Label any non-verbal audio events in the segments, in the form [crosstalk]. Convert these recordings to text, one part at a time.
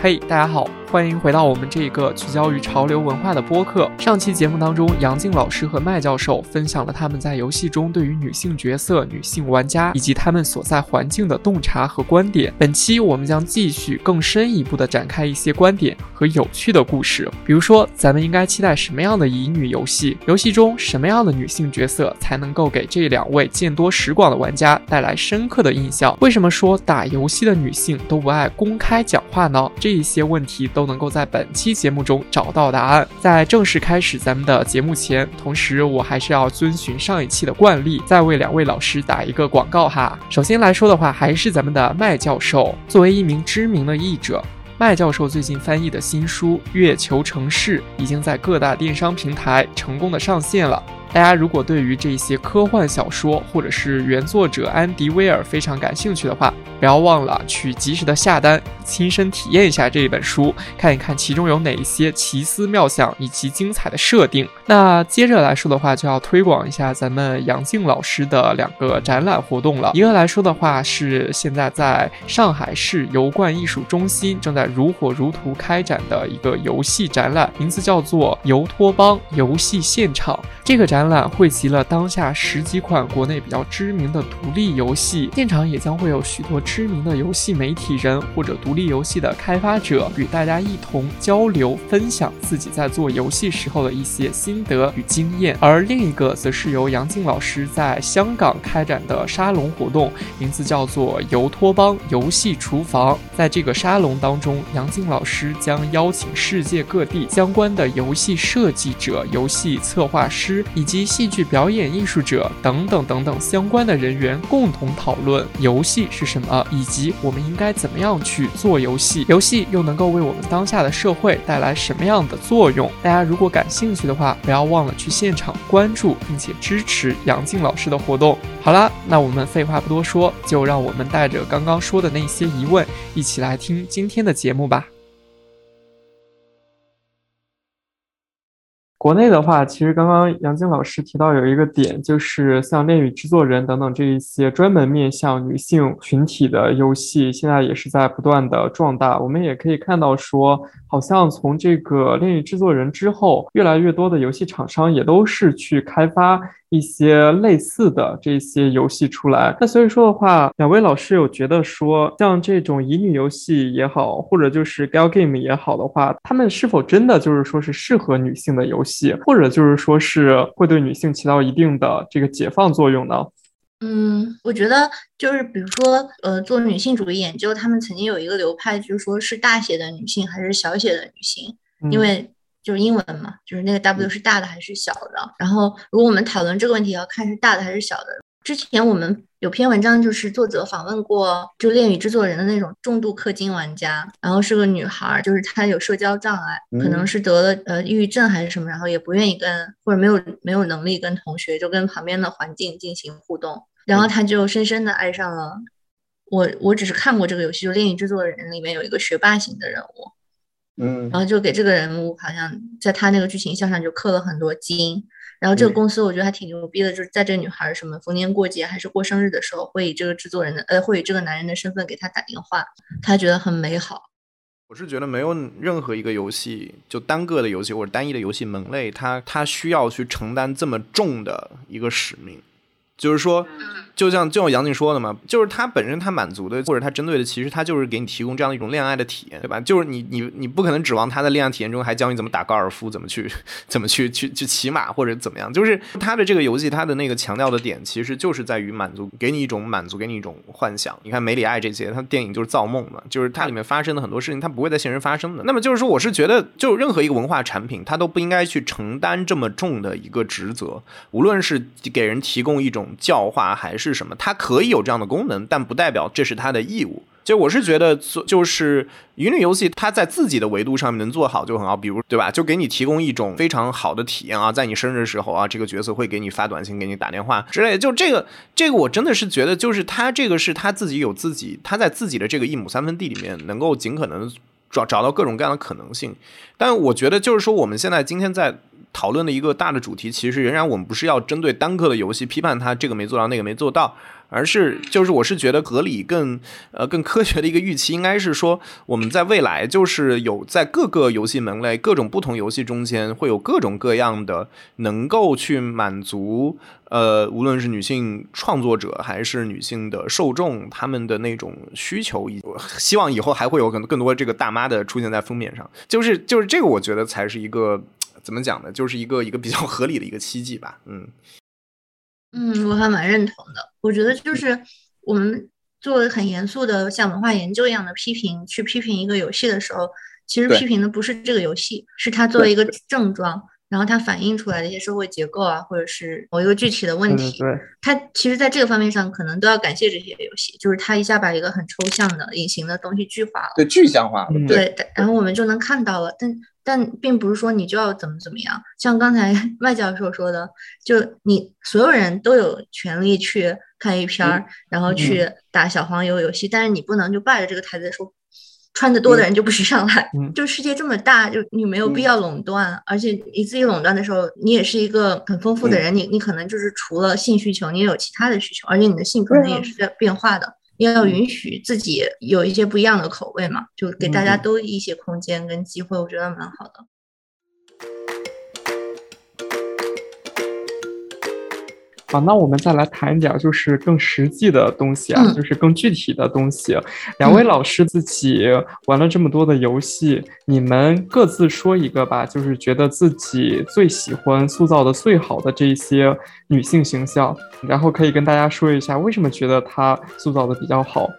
嘿，大家好，欢迎回到我们这个聚焦于潮流文化的播客。上期节目当中，杨静老师和麦教授分享了他们在游戏中对于女性角色、女性玩家以及他们所在环境的洞察和观点。本期我们将继续更深一步的展开一些观点和有趣的故事。比如说，咱们应该期待什么样的乙女游戏？游戏中什么样的女性角色才能够给这两位见多识广的玩家带来深刻的印象？为什么说打游戏的女性都不爱公开讲话呢？这一些问题都能够在本期节目中找到答案。在正式开始咱们的节目前，同时我还是要遵循上一期的惯例，再为两位老师打一个广告哈。首先来说的话，还是咱们的麦教授，作为一名知名的译者，麦教授最近翻译的新书《月球城市》已经在各大电商平台成功的上线了。大家如果对于这些科幻小说或者是原作者安迪威尔非常感兴趣的话，不要忘了去及时的下单，亲身体验一下这一本书，看一看其中有哪一些奇思妙想以及精彩的设定。那接着来说的话，就要推广一下咱们杨静老师的两个展览活动了。一个来说的话，是现在在上海市油罐艺术中心正在如火如荼开展的一个游戏展览，名字叫做“游托邦游戏现场”。这个展展览汇集了当下十几款国内比较知名的独立游戏，现场也将会有许多知名的游戏媒体人或者独立游戏的开发者与大家一同交流分享自己在做游戏时候的一些心得与经验。而另一个则是由杨静老师在香港开展的沙龙活动，名字叫做“游托邦游戏厨房”。在这个沙龙当中，杨静老师将邀请世界各地相关的游戏设计者、游戏策划师。以及戏剧表演艺术者等等等等相关的人员共同讨论游戏是什么，以及我们应该怎么样去做游戏，游戏又能够为我们当下的社会带来什么样的作用？大家如果感兴趣的话，不要忘了去现场关注并且支持杨静老师的活动。好啦，那我们废话不多说，就让我们带着刚刚说的那些疑问，一起来听今天的节目吧。国内的话，其实刚刚杨静老师提到有一个点，就是像恋与制作人等等这一些专门面向女性群体的游戏，现在也是在不断的壮大。我们也可以看到说，好像从这个恋与制作人之后，越来越多的游戏厂商也都是去开发。一些类似的这些游戏出来，那所以说的话，两位老师有觉得说，像这种乙女游戏也好，或者就是 gal game 也好的话，他们是否真的就是说是适合女性的游戏，或者就是说是会对女性起到一定的这个解放作用呢？嗯，我觉得就是比如说，呃，做女性主义研究，他们曾经有一个流派，就是说是大写的女性还是小写的女性，因为。就是英文嘛，就是那个 W 是大的还是小的？然后如果我们讨论这个问题，要看是大的还是小的。之前我们有篇文章，就是作者访问过就恋与制作人的那种重度氪金玩家，然后是个女孩，就是她有社交障碍，可能是得了呃抑郁症还是什么，然后也不愿意跟或者没有没有能力跟同学就跟旁边的环境进行互动，然后他就深深的爱上了我。我只是看过这个游戏，就恋与制作人里面有一个学霸型的人物。嗯，然后就给这个人物好像在他那个剧情线上就刻了很多金，然后这个公司我觉得还挺牛逼的，就是在这个女孩什么逢年过节还是过生日的时候，会以这个制作人的呃，会以这个男人的身份给他打电话，他觉得很美好。我是觉得没有任何一个游戏，就单个的游戏或者单一的游戏门类，它它需要去承担这么重的一个使命，就是说。就像就像杨静说的嘛，就是他本身他满足的或者他针对的，其实他就是给你提供这样的一种恋爱的体验，对吧？就是你你你不可能指望他在恋爱体验中还教你怎么打高尔夫，怎么去 [laughs] 怎么去去去骑马或者怎么样。就是他的这个游戏，他的那个强调的点，其实就是在于满足，给你一种满足，给你一种幻想。你看《梅里爱》这些，他电影就是造梦嘛，就是它里面发生的很多事情，它不会在现实发生的。那么就是说，我是觉得，就任何一个文化产品，它都不应该去承担这么重的一个职责，无论是给人提供一种教化还是什么，它可以。有这样的功能，但不代表这是他的义务。就我是觉得，就是乙女游戏，它在自己的维度上面能做好就很好。比如，对吧？就给你提供一种非常好的体验啊，在你生日的时候啊，这个角色会给你发短信、给你打电话之类。就这个，这个我真的是觉得，就是他这个是他自己有自己，他在自己的这个一亩三分地里面，能够尽可能找找到各种各样的可能性。但我觉得，就是说，我们现在今天在讨论的一个大的主题，其实仍然我们不是要针对单个的游戏批判它这个没做到，那个没做到。而是就是我是觉得合理更呃更科学的一个预期，应该是说我们在未来就是有在各个游戏门类、各种不同游戏中间会有各种各样的能够去满足呃无论是女性创作者还是女性的受众他们的那种需求，以希望以后还会有可能更多这个大妈的出现在封面上，就是就是这个我觉得才是一个怎么讲呢，就是一个一个比较合理的一个期冀吧，嗯。嗯，我还蛮认同的。我觉得就是我们做很严肃的像文化研究一样的批评，去批评一个游戏的时候，其实批评的不是这个游戏，是它作为一个症状，然后它反映出来的一些社会结构啊，或者是某一个具体的问题。对，它其实在这个方面上，可能都要感谢这些游戏，就是它一下把一个很抽象的、隐形的东西具化了，对，具象化了。对，然后我们就能看到了，但。但并不是说你就要怎么怎么样，像刚才 [laughs] 麦教授说的，就你所有人都有权利去看一片儿，然后去打小黄油游戏，但是你不能就霸着这个台子说，穿的多的人就不许上来。[laughs] 就世界这么大，就你没有必要垄断，而且你自己垄断的时候，你也是一个很丰富的人，你你可能就是除了性需求，你也有其他的需求，而且你的性可能也是在变化的。要允许自己有一些不一样的口味嘛，就给大家都一些空间跟机会，我觉得蛮好的。好，那我们再来谈一点，就是更实际的东西啊，就是更具体的东西。两位老师自己玩了这么多的游戏，你们各自说一个吧，就是觉得自己最喜欢、塑造的最好的这些女性形象，然后可以跟大家说一下为什么觉得她塑造的比较好。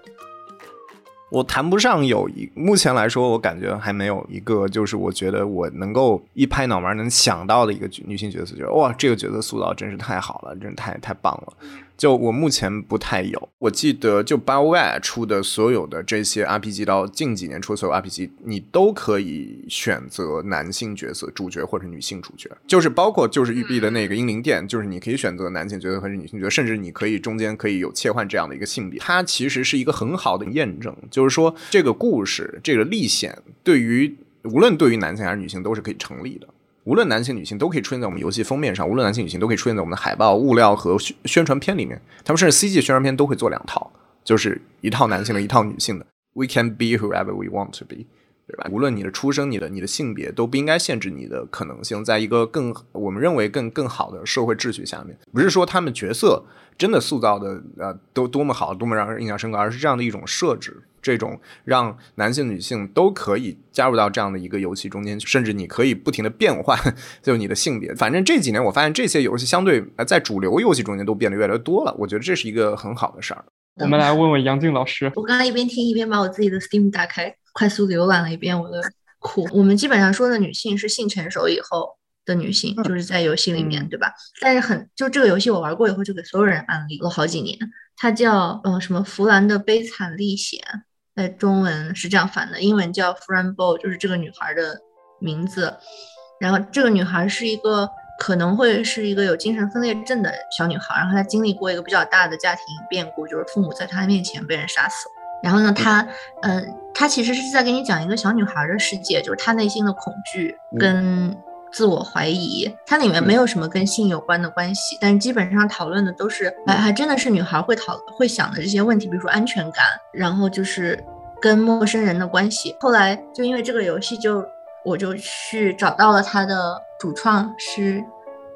我谈不上有一，目前来说，我感觉还没有一个，就是我觉得我能够一拍脑门能想到的一个女性角色，就是哇，这个角色塑造真是太好了，真是太太棒了。就我目前不太有，我记得就 BioWare 出的所有的这些 RPG 到近几年出的所有 RPG，你都可以选择男性角色主角或者女性主角，就是包括就是育碧的那个英灵殿，就是你可以选择男性角色还是女性角色，甚至你可以中间可以有切换这样的一个性别，它其实是一个很好的验证，就是说这个故事这个历险对于无论对于男性还是女性都是可以成立的。无论男性女性都可以出现在我们游戏封面上，无论男性女性都可以出现在我们的海报、物料和宣宣传片里面。他们甚至 CG 宣传片都会做两套，就是一套男性的，一套女性的。We can be whoever we want to be，对吧？无论你的出生、你的、你的性别，都不应该限制你的可能性。在一个更我们认为更更好的社会秩序下面，不是说他们角色真的塑造的呃都多么好，多么让人印象深刻，而是这样的一种设置。这种让男性、女性都可以加入到这样的一个游戏中间，甚至你可以不停的变换，[laughs] 就你的性别。反正这几年我发现这些游戏相对在主流游戏中间都变得越来越多了，我觉得这是一个很好的事儿。我们来问问杨静老师，我刚刚一边听一边把我自己的 Steam 打开，快速浏览了一遍我的库。我们基本上说的女性是性成熟以后的女性，就是在游戏里面，对吧？但是很就这个游戏我玩过以后，就给所有人安利了好几年。它叫嗯什么弗兰的悲惨历险。在中文是这样翻的，英文叫 Fran Bo，就是这个女孩的名字。然后这个女孩是一个可能会是一个有精神分裂症的小女孩，然后她经历过一个比较大的家庭变故，就是父母在她面前被人杀死。然后呢，他，嗯，他其实是在给你讲一个小女孩的世界，就是她内心的恐惧跟。自我怀疑，它里面没有什么跟性有关的关系，但是基本上讨论的都是，还还真的是女孩会讨会想的这些问题，比如说安全感，然后就是跟陌生人的关系。后来就因为这个游戏，就我就去找到了它的主创是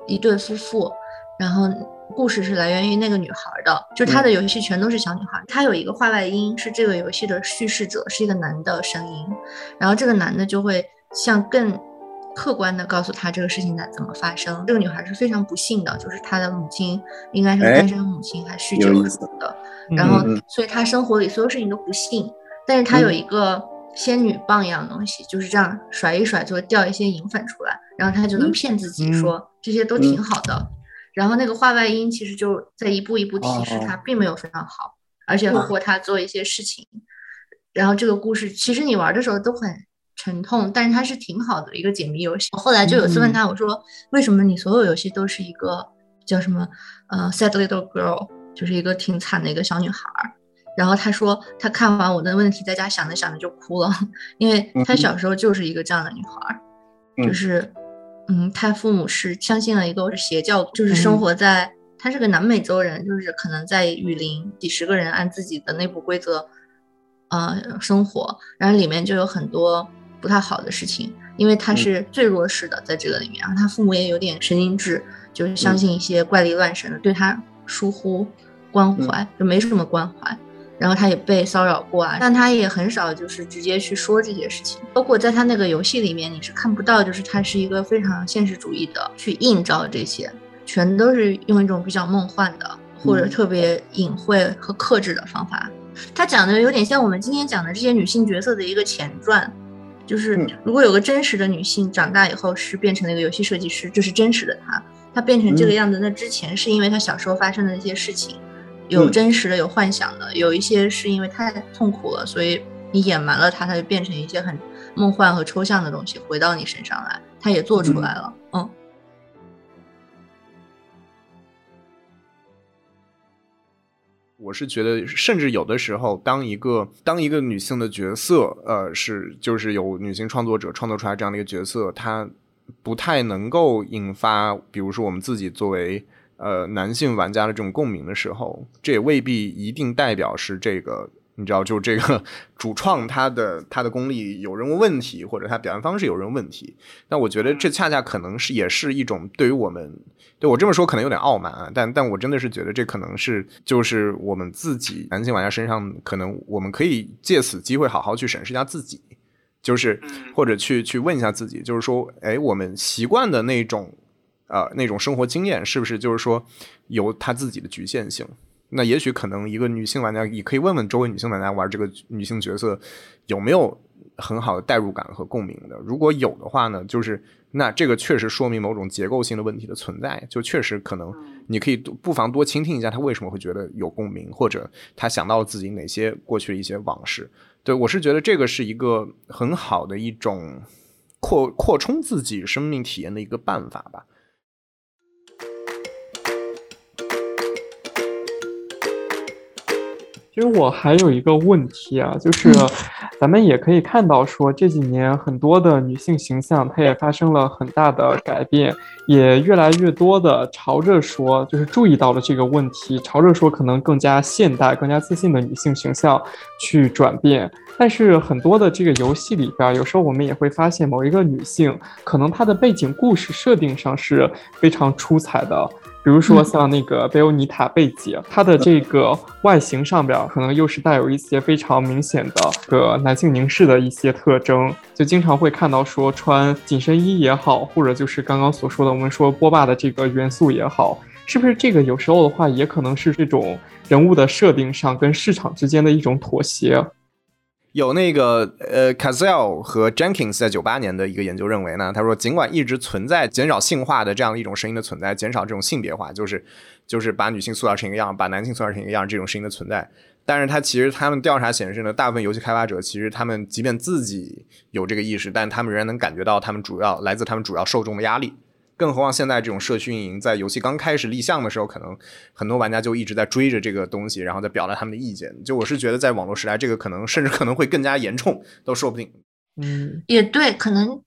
一对夫妇，然后故事是来源于那个女孩的，就是她的游戏全都是小女孩，她有一个话外音是这个游戏的叙事者是一个男的声音，然后这个男的就会像更。客观的告诉她这个事情在怎么发生。这个女孩是非常不幸的，就是她的母亲应该是单身母亲，还酗酒什么的。然后，所以她生活里所有事情都不幸。但是她有一个仙女棒一样东西，就是这样甩一甩就会掉一些银粉出来，然后她就能骗自己说这些都挺好的。然后那个画外音其实就在一步一步提示他并没有非常好，而且迫她做一些事情。然后这个故事其实你玩的时候都很。沉痛，但是它是挺好的一个解谜游戏。我后来就有次问他，我说为什么你所有游戏都是一个叫什么呃 sad little girl，就是一个挺惨的一个小女孩。然后他说他看完我的问题，在家想着想着就哭了，因为他小时候就是一个这样的女孩，就是嗯，他父母是相信了一个邪教，就是生活在。他是个南美洲人，就是可能在雨林几十个人按自己的内部规则，呃，生活，然后里面就有很多不太好的事情，因为他是最弱势的在这个里面，然后他父母也有点神经质，就是相信一些怪力乱神的，对他疏忽关怀，就没什么关怀。然后他也被骚扰过啊，但他也很少就是直接去说这些事情。包括在他那个游戏里面，你是看不到，就是他是一个非常现实主义的去映照这些，全都是用一种比较梦幻的或者特别隐晦和克制的方法。他讲的有点像我们今天讲的这些女性角色的一个前传，就是如果有个真实的女性长大以后是变成了一个游戏设计师，这是真实的她，她变成这个样子，那之前是因为她小时候发生的一些事情。有真实的，有幻想的，有一些是因为太痛苦了，所以你掩瞒了它，它就变成一些很梦幻和抽象的东西回到你身上来。它也做出来了，嗯。我是觉得，甚至有的时候，当一个当一个女性的角色，呃，是就是有女性创作者创作出来这样的一个角色，她不太能够引发，比如说我们自己作为。呃，男性玩家的这种共鸣的时候，这也未必一定代表是这个，你知道，就这个 [laughs] 主创他的他的功力有任何问题，或者他表现方式有任何问题。但我觉得这恰恰可能是也是一种对于我们，对我这么说可能有点傲慢啊，但但我真的是觉得这可能是就是我们自己男性玩家身上，可能我们可以借此机会好好去审视一下自己，就是或者去去问一下自己，就是说，哎，我们习惯的那种。呃，那种生活经验是不是就是说有他自己的局限性？那也许可能一个女性玩家也可以问问周围女性玩家玩这个女性角色有没有很好的代入感和共鸣的。如果有的话呢，就是那这个确实说明某种结构性的问题的存在。就确实可能你可以不妨多倾听一下他为什么会觉得有共鸣，或者他想到了自己哪些过去的一些往事。对我是觉得这个是一个很好的一种扩扩充自己生命体验的一个办法吧。其实我还有一个问题啊，就是咱们也可以看到，说这几年很多的女性形象，它也发生了很大的改变，也越来越多的朝着说，就是注意到了这个问题，朝着说可能更加现代、更加自信的女性形象去转变。但是很多的这个游戏里边，有时候我们也会发现，某一个女性可能她的背景故事设定上是非常出彩的。比如说像那个贝欧尼塔·贝姐，她的这个外形上边可能又是带有一些非常明显的个男性凝视的一些特征，就经常会看到说穿紧身衣也好，或者就是刚刚所说的我们说波霸的这个元素也好，是不是这个有时候的话也可能是这种人物的设定上跟市场之间的一种妥协？有那个呃 c a z e l 和 Jenkins 在九八年的一个研究认为呢，他说尽管一直存在减少性化的这样一种声音的存在，减少这种性别化，就是就是把女性塑造成一个样，把男性塑造成一个样这种声音的存在，但是他其实他们调查显示呢，大部分游戏开发者其实他们即便自己有这个意识，但他们仍然能感觉到他们主要来自他们主要受众的压力。更何况现在这种社区运营，在游戏刚开始立项的时候，可能很多玩家就一直在追着这个东西，然后在表达他们的意见。就我是觉得，在网络时代，这个可能甚至可能会更加严重，都说不定。嗯，也对，可能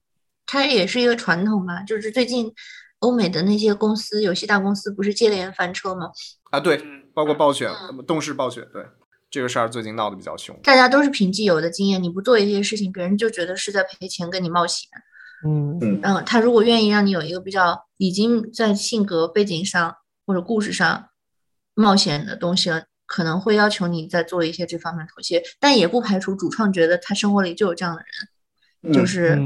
它也是一个传统吧。就是最近欧美的那些公司，游戏大公司不是接连翻车吗？啊，对，包括暴雪、动视暴雪，对这个事儿最近闹得比较凶。大家都是凭既有的经验，你不做一些事情，别人就觉得是在赔钱跟你冒险。嗯。嗯。他如果愿意让你有一个比较已经在性格背景上或者故事上冒险的东西了，可能会要求你再做一些这方面妥协，但也不排除主创觉得他生活里就有这样的人，就是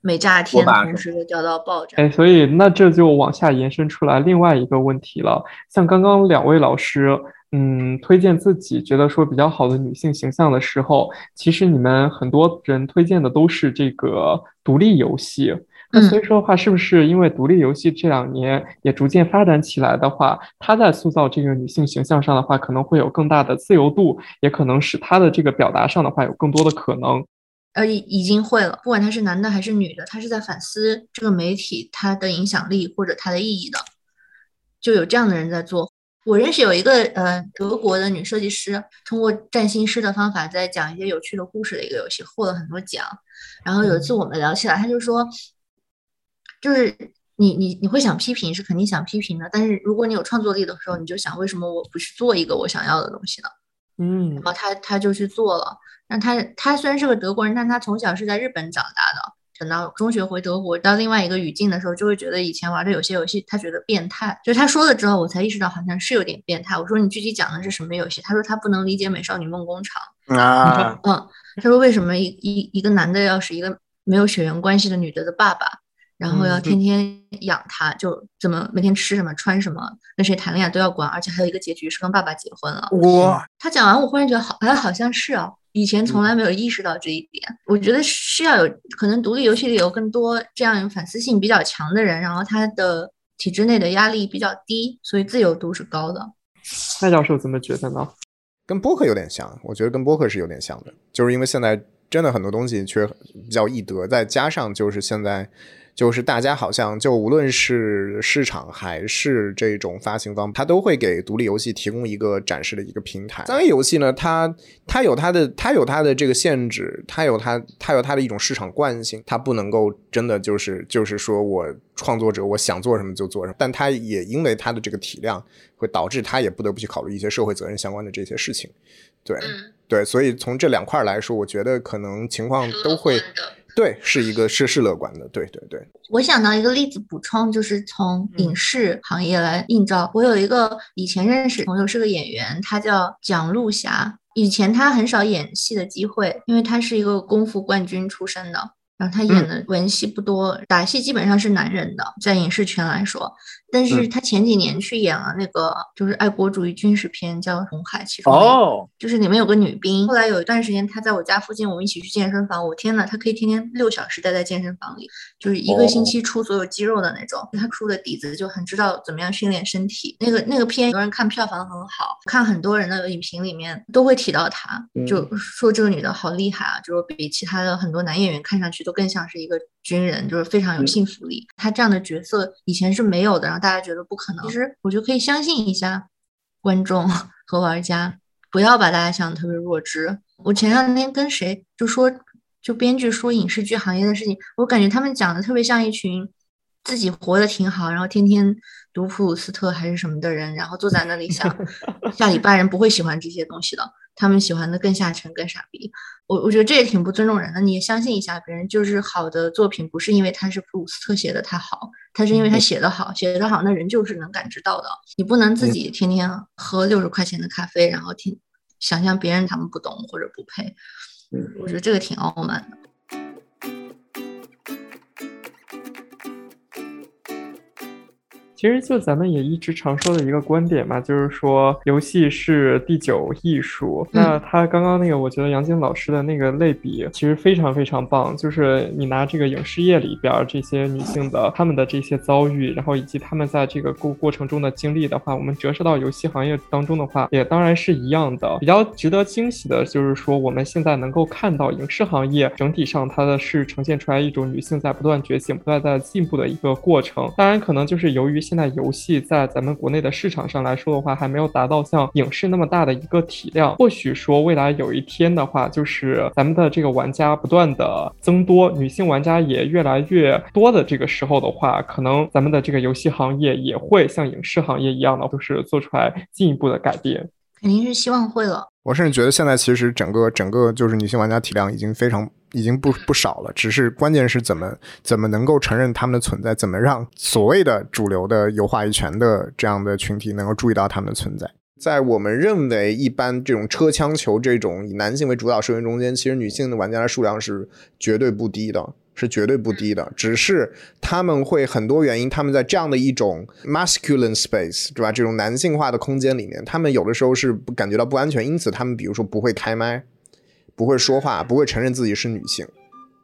美炸天，同时又掉到爆炸。哎，所以那这就往下延伸出来另外一个问题了，像刚刚两位老师。嗯，推荐自己觉得说比较好的女性形象的时候，其实你们很多人推荐的都是这个独立游戏。那所以说的话，是不是因为独立游戏这两年也逐渐发展起来的话，它在塑造这个女性形象上的话，可能会有更大的自由度，也可能使它的这个表达上的话有更多的可能。呃，已已经会了，不管他是男的还是女的，他是在反思这个媒体它的影响力或者它的意义的，就有这样的人在做。我认识有一个呃德国的女设计师，通过占星师的方法在讲一些有趣的故事的一个游戏，获了很多奖。然后有一次我们聊起来，她就说，就是你你你会想批评是肯定想批评的，但是如果你有创作力的时候，你就想为什么我不去做一个我想要的东西呢？嗯，然后她她就去做了。那她她虽然是个德国人，但她从小是在日本长大的。等到中学回德国到另外一个语境的时候，就会觉得以前玩的有些游戏他觉得变态。就是他说了之后，我才意识到好像是有点变态。我说你具体讲的是什么游戏？他说他不能理解《美少女梦工厂》啊，嗯，他说为什么一一一个男的要是一个没有血缘关系的女的的爸爸？然后要天天养他，就怎么每天吃什么穿什么，跟谁谈恋爱都要管，而且还有一个结局是跟爸爸结婚了。哇！他讲完，我忽然觉得好，哎，好像是哦，以前从来没有意识到这一点。我觉得是要有可能独立游戏里有更多这样反思性比较强的人，然后他的体制内的压力比较低，所以自由度是高的。蔡教授怎么觉得呢？跟播客有点像，我觉得跟播客是有点像的，就是因为现在真的很多东西缺比较易得，再加上就是现在。就是大家好像就无论是市场还是这种发行方，它都会给独立游戏提供一个展示的一个平台。三 A 游戏呢，它它有它的它有它的这个限制，它有它它有它的一种市场惯性，它不能够真的就是就是说我创作者我想做什么就做什么，但它也因为它的这个体量，会导致它也不得不去考虑一些社会责任相关的这些事情。对对，所以从这两块来说，我觉得可能情况都会。对，是一个是是乐观的，对对对。我想到一个例子补充，就是从影视行业来映照。我有一个以前认识朋友是个演员，他叫蒋璐霞。以前他很少演戏的机会，因为他是一个功夫冠军出身的。然后他演的文戏不多，打戏基本上是男人的，在影视圈来说。但是他前几年去演了那个就是爱国主义军事片，叫《红海》，其中哦，就是里面有个女兵。后来有一段时间他在我家附近，我们一起去健身房。我天呐，他可以天天六小时待在健身房里，就是一个星期出所有肌肉的那种。他出的底子就很知道怎么样训练身体。那个那个片，有人看票房很好，看很多人的影评里面都会提到她，就说这个女的好厉害啊，就是比其他的很多男演员看上去都更像是一个。军人就是非常有信服力，他这样的角色以前是没有的，然后大家觉得不可能。其实我觉得可以相信一下观众 [laughs] 和玩家，不要把大家想的特别弱智。我前两天跟谁就说，就编剧说影视剧行业的事情，我感觉他们讲的特别像一群自己活得挺好，然后天天读普鲁斯特还是什么的人，然后坐在那里想，[laughs] 下礼拜人不会喜欢这些东西的。他们喜欢的更下沉、更傻逼，我我觉得这也挺不尊重人的。你也相信一下别人，就是好的作品不是因为他是普鲁斯特写的他好，他是因为他写的好，写的好那人就是能感知到的。你不能自己天天喝六十块钱的咖啡，然后听想象别人他们不懂或者不配。嗯，我觉得这个挺傲慢的。其实就咱们也一直常说的一个观点嘛，就是说游戏是第九艺术。那他刚刚那个，我觉得杨晶老师的那个类比其实非常非常棒。就是你拿这个影视业里边这些女性的她们的这些遭遇，然后以及她们在这个过过程中的经历的话，我们折射到游戏行业当中的话，也当然是一样的。比较值得惊喜的就是说，我们现在能够看到影视行业整体上它的是呈现出来一种女性在不断觉醒、不断在进步的一个过程。当然，可能就是由于现现在游戏在咱们国内的市场上来说的话，还没有达到像影视那么大的一个体量。或许说未来有一天的话，就是咱们的这个玩家不断的增多，女性玩家也越来越多的这个时候的话，可能咱们的这个游戏行业也会像影视行业一样的，就是做出来进一步的改变。肯定是希望会了。我甚至觉得现在其实整个整个就是女性玩家体量已经非常。已经不不少了，只是关键是怎么怎么能够承认他们的存在，怎么让所谓的主流的有话语权的这样的群体能够注意到他们的存在。在我们认为一般这种车枪球这种以男性为主导社群中间，其实女性的玩家的数量是绝对不低的，是绝对不低的。只是他们会很多原因，他们在这样的一种 masculine space，对吧？这种男性化的空间里面，他们有的时候是感觉到不安全，因此他们比如说不会开麦。不会说话，不会承认自己是女性，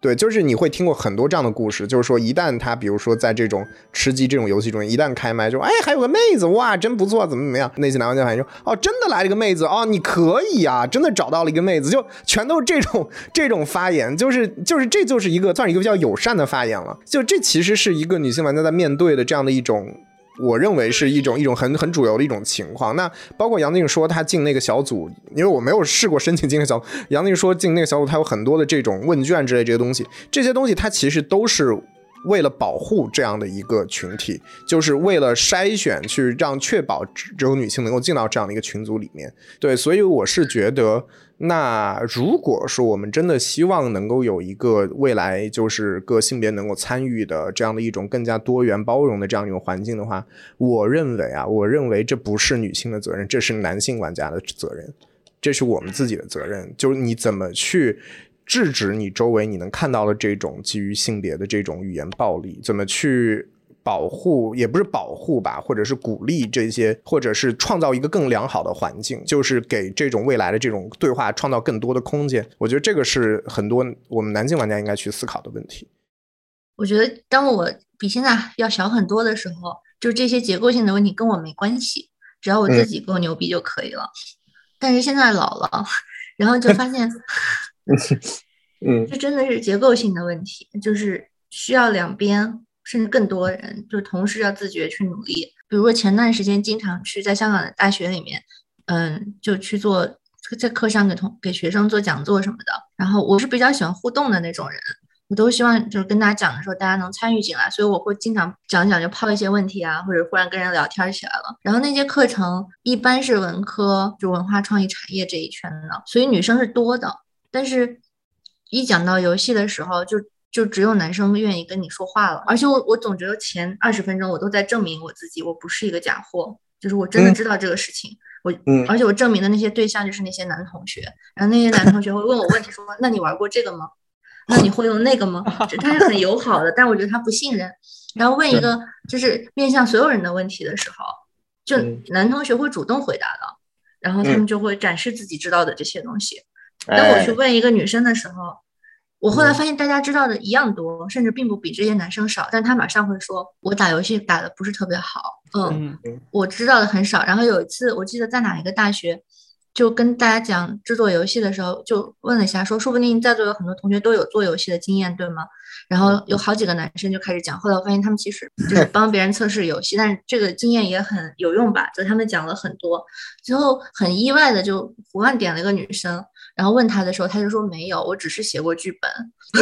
对，就是你会听过很多这样的故事，就是说一旦他，比如说在这种吃鸡这种游戏中，一旦开麦，就哎，还有个妹子，哇，真不错，怎么怎么样？那些男玩家反应说，哦，真的来了个妹子，哦，你可以啊，真的找到了一个妹子，就全都是这种 [laughs] 这种发言，就是就是这就是一个算是一个比较友善的发言了，就这其实是一个女性玩家在面对的这样的一种。我认为是一种一种很很主流的一种情况。那包括杨静说他进那个小组，因为我没有试过申请进那个小组。杨静说进那个小组，他有很多的这种问卷之类这些东西，这些东西他其实都是为了保护这样的一个群体，就是为了筛选，去让确保只有女性能够进到这样的一个群组里面。对，所以我是觉得，那如果说我们真的希望能够有一个未来，就是各性别能够参与的这样的一种更加多元包容的这样一种环境的话，我认为啊，我认为这不是女性的责任，这是男性玩家的责任，这是我们自己的责任，就是你怎么去。制止你周围你能看到的这种基于性别的这种语言暴力，怎么去保护？也不是保护吧，或者是鼓励这些，或者是创造一个更良好的环境，就是给这种未来的这种对话创造更多的空间。我觉得这个是很多我们男性玩家应该去思考的问题。我觉得当我比现在要小很多的时候，就这些结构性的问题跟我没关系，只要我自己够牛逼就可以了。但是现在老了，然后就发现。[laughs] 嗯，这真的是结构性的问题，就是需要两边甚至更多人，就同时要自觉去努力。比如说前段时间经常去在香港的大学里面，嗯，就去做在课上给同给学生做讲座什么的。然后我是比较喜欢互动的那种人，我都希望就是跟大家讲的时候，大家能参与进来。所以我会经常讲讲，就抛一些问题啊，或者忽然跟人聊天起来了。然后那些课程一般是文科，就文化创意产业这一圈的，所以女生是多的。但是，一讲到游戏的时候，就就只有男生愿意跟你说话了。而且我我总觉得前二十分钟我都在证明我自己，我不是一个假货，就是我真的知道这个事情。我，而且我证明的那些对象就是那些男同学。然后那些男同学会问我问题，说：“那你玩过这个吗？那你会用那个吗？”他是很友好的，但我觉得他不信任。然后问一个就是面向所有人的问题的时候，就男同学会主动回答的，然后他们就会展示自己知道的这些东西。当我去问一个女生的时候，我后来发现大家知道的一样多，甚至并不比这些男生少。但他马上会说：“我打游戏打的不是特别好，嗯，我知道的很少。”然后有一次，我记得在哪一个大学，就跟大家讲制作游戏的时候，就问了一下，说：“说不定在座有很多同学都有做游戏的经验，对吗？”然后有好几个男生就开始讲。后来我发现他们其实就是帮别人测试游戏，[laughs] 但是这个经验也很有用吧？就他们讲了很多，最后很意外的就胡乱点了一个女生。然后问他的时候，他就说没有，我只是写过剧本。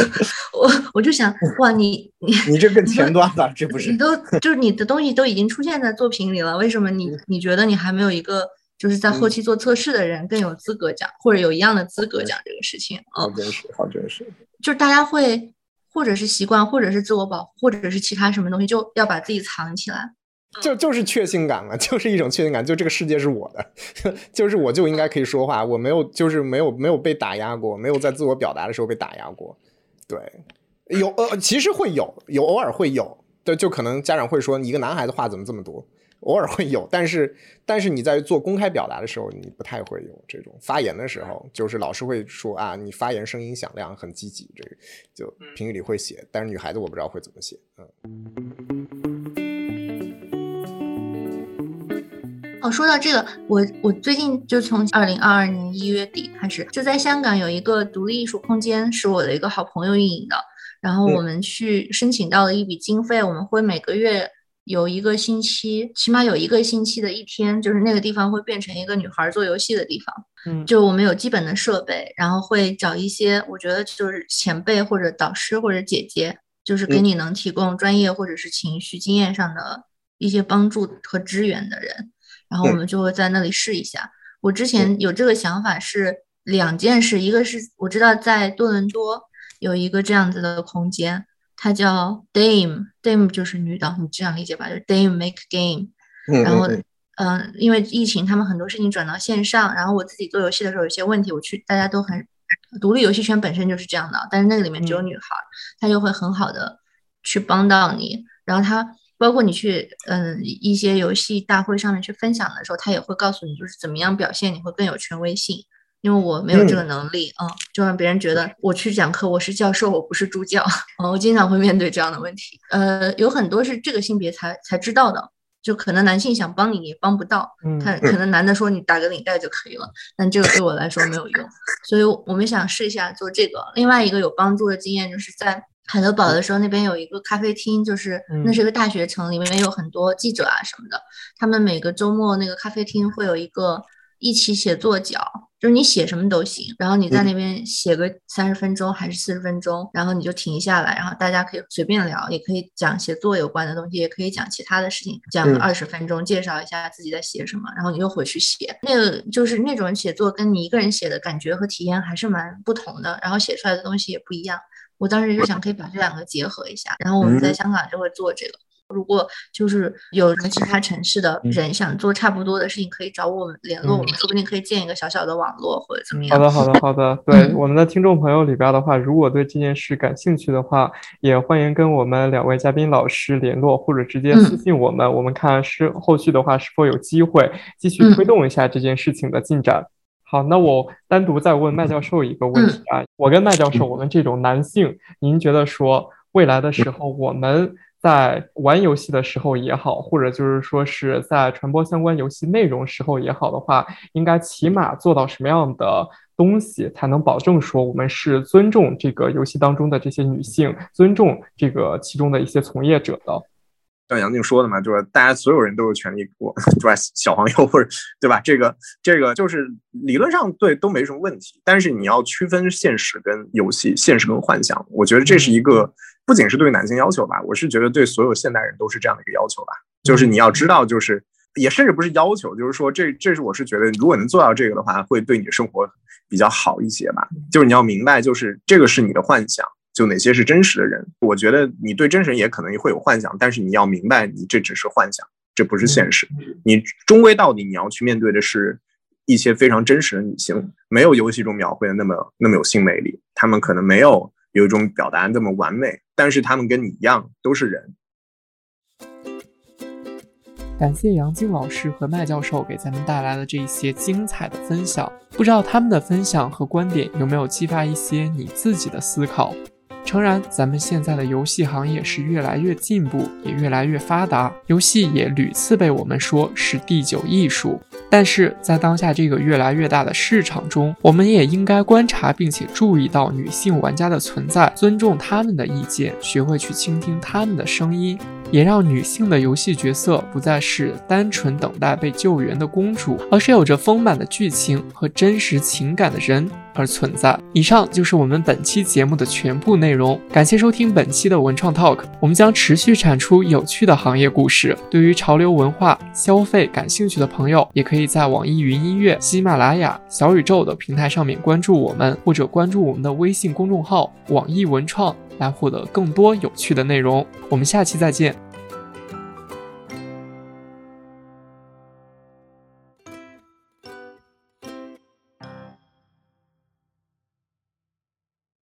[laughs] 我我就想，哇，你你你这更前端了？这不是你都就是你的东西都已经出现在作品里了，为什么你你觉得你还没有一个就是在后期做测试的人更有资格讲，或者有一样的资格讲这个事情？好真实，好真实。就是大家会或者是习惯，或者是自我保护，或者是其他什么东西，就要把自己藏起来。就就是确信感嘛，[laughs] 就是一种确信感，就这个世界是我的，[laughs] 就是我就应该可以说话，我没有就是没有没有被打压过，没有在自我表达的时候被打压过。对，有呃，其实会有，有偶尔会有，对，就可能家长会说你一个男孩子话怎么这么多，偶尔会有，但是但是你在做公开表达的时候，你不太会有这种发言的时候，就是老师会说啊，你发言声音响亮，很积极，这个就评语里会写，但是女孩子我不知道会怎么写，嗯。哦，说到这个，我我最近就从二零二二年一月底开始，就在香港有一个独立艺术空间，是我的一个好朋友运营的。然后我们去申请到了一笔经费，我们会每个月有一个星期，起码有一个星期的一天，就是那个地方会变成一个女孩做游戏的地方。嗯，就我们有基本的设备，然后会找一些我觉得就是前辈或者导师或者姐姐，就是给你能提供专业或者是情绪经验上的一些帮助和支援的人。然后我们就会在那里试一下。我之前有这个想法是两件事，一个是我知道在多伦多有一个这样子的空间，它叫 Dame，Dame 就是女的，你这样理解吧，就是 Dame Make Game。然后，嗯，因为疫情，他们很多事情转到线上。然后我自己做游戏的时候有些问题，我去大家都很独立游戏圈本身就是这样的，但是那个里面只有女孩，她就会很好的去帮到你。然后她。包括你去嗯一些游戏大会上面去分享的时候，他也会告诉你就是怎么样表现你会更有权威性，因为我没有这个能力嗯，就让别人觉得我去讲课我是教授我不是助教嗯，我经常会面对这样的问题，呃有很多是这个性别才才知道的，就可能男性想帮你也帮不到，他可能男的说你打个领带就可以了，但这个对我来说没有用，所以我们想试一下做这个。另外一个有帮助的经验就是在。海德堡的时候，那边有一个咖啡厅，就是那是一个大学城，里面有很多记者啊什么的。他们每个周末那个咖啡厅会有一个一起写作角，就是你写什么都行，然后你在那边写个三十分钟还是四十分钟，然后你就停下来，然后大家可以随便聊，也可以讲写作有关的东西，也可以讲其他的事情，讲个二十分钟，介绍一下自己在写什么，然后你又回去写。那个就是那种写作，跟你一个人写的感觉和体验还是蛮不同的，然后写出来的东西也不一样。我当时就想可以把这两个结合一下，然后我们在香港就会做这个。如果就是有什么其他城市的人想做差不多的事情，可以找我们联络，我们说不定可以建一个小小的网络或者怎么样。好的，好的，好的。对我们的听众朋友里边的话，如果对这件事感兴趣的话，也欢迎跟我们两位嘉宾老师联络，或者直接私信我们，我们看是后续的话是否有机会继续推动一下这件事情的进展。好，那我单独再问麦教授一个问题啊，我跟麦教授，我们这种男性，您觉得说未来的时候我们。在玩游戏的时候也好，或者就是说是在传播相关游戏内容时候也好的话，应该起码做到什么样的东西，才能保证说我们是尊重这个游戏当中的这些女性，尊重这个其中的一些从业者的？像杨静说的嘛，就是大家所有人都有权利过，[laughs] 对吧？小黄油或者对吧？这个这个就是理论上对都没什么问题，但是你要区分现实跟游戏，现实跟幻想，我觉得这是一个。不仅是对男性要求吧，我是觉得对所有现代人都是这样的一个要求吧。就是你要知道，就是也甚至不是要求，就是说这这是我是觉得，如果能做到这个的话，会对你的生活比较好一些吧。就是你要明白，就是这个是你的幻想，就哪些是真实的人。我觉得你对真实人也可能会有幻想，但是你要明白，你这只是幻想，这不是现实。你终归到底你要去面对的是一些非常真实的女性，没有游戏中描绘的那么那么有性魅力，她们可能没有。有一种表达那么完美，但是她们跟你一样都是人。感谢杨静老师和麦教授给咱们带来的这一些精彩的分享，不知道他们的分享和观点有没有激发一些你自己的思考。诚然，咱们现在的游戏行业是越来越进步，也越来越发达，游戏也屡次被我们说是第九艺术。但是在当下这个越来越大的市场中，我们也应该观察并且注意到女性玩家的存在，尊重他们的意见，学会去倾听他们的声音。也让女性的游戏角色不再是单纯等待被救援的公主，而是有着丰满的剧情和真实情感的人而存在。以上就是我们本期节目的全部内容，感谢收听本期的文创 Talk。我们将持续产出有趣的行业故事。对于潮流文化消费感兴趣的朋友，也可以在网易云音乐、喜马拉雅、小宇宙的平台上面关注我们，或者关注我们的微信公众号“网易文创”。来获得更多有趣的内容，我们下期再见。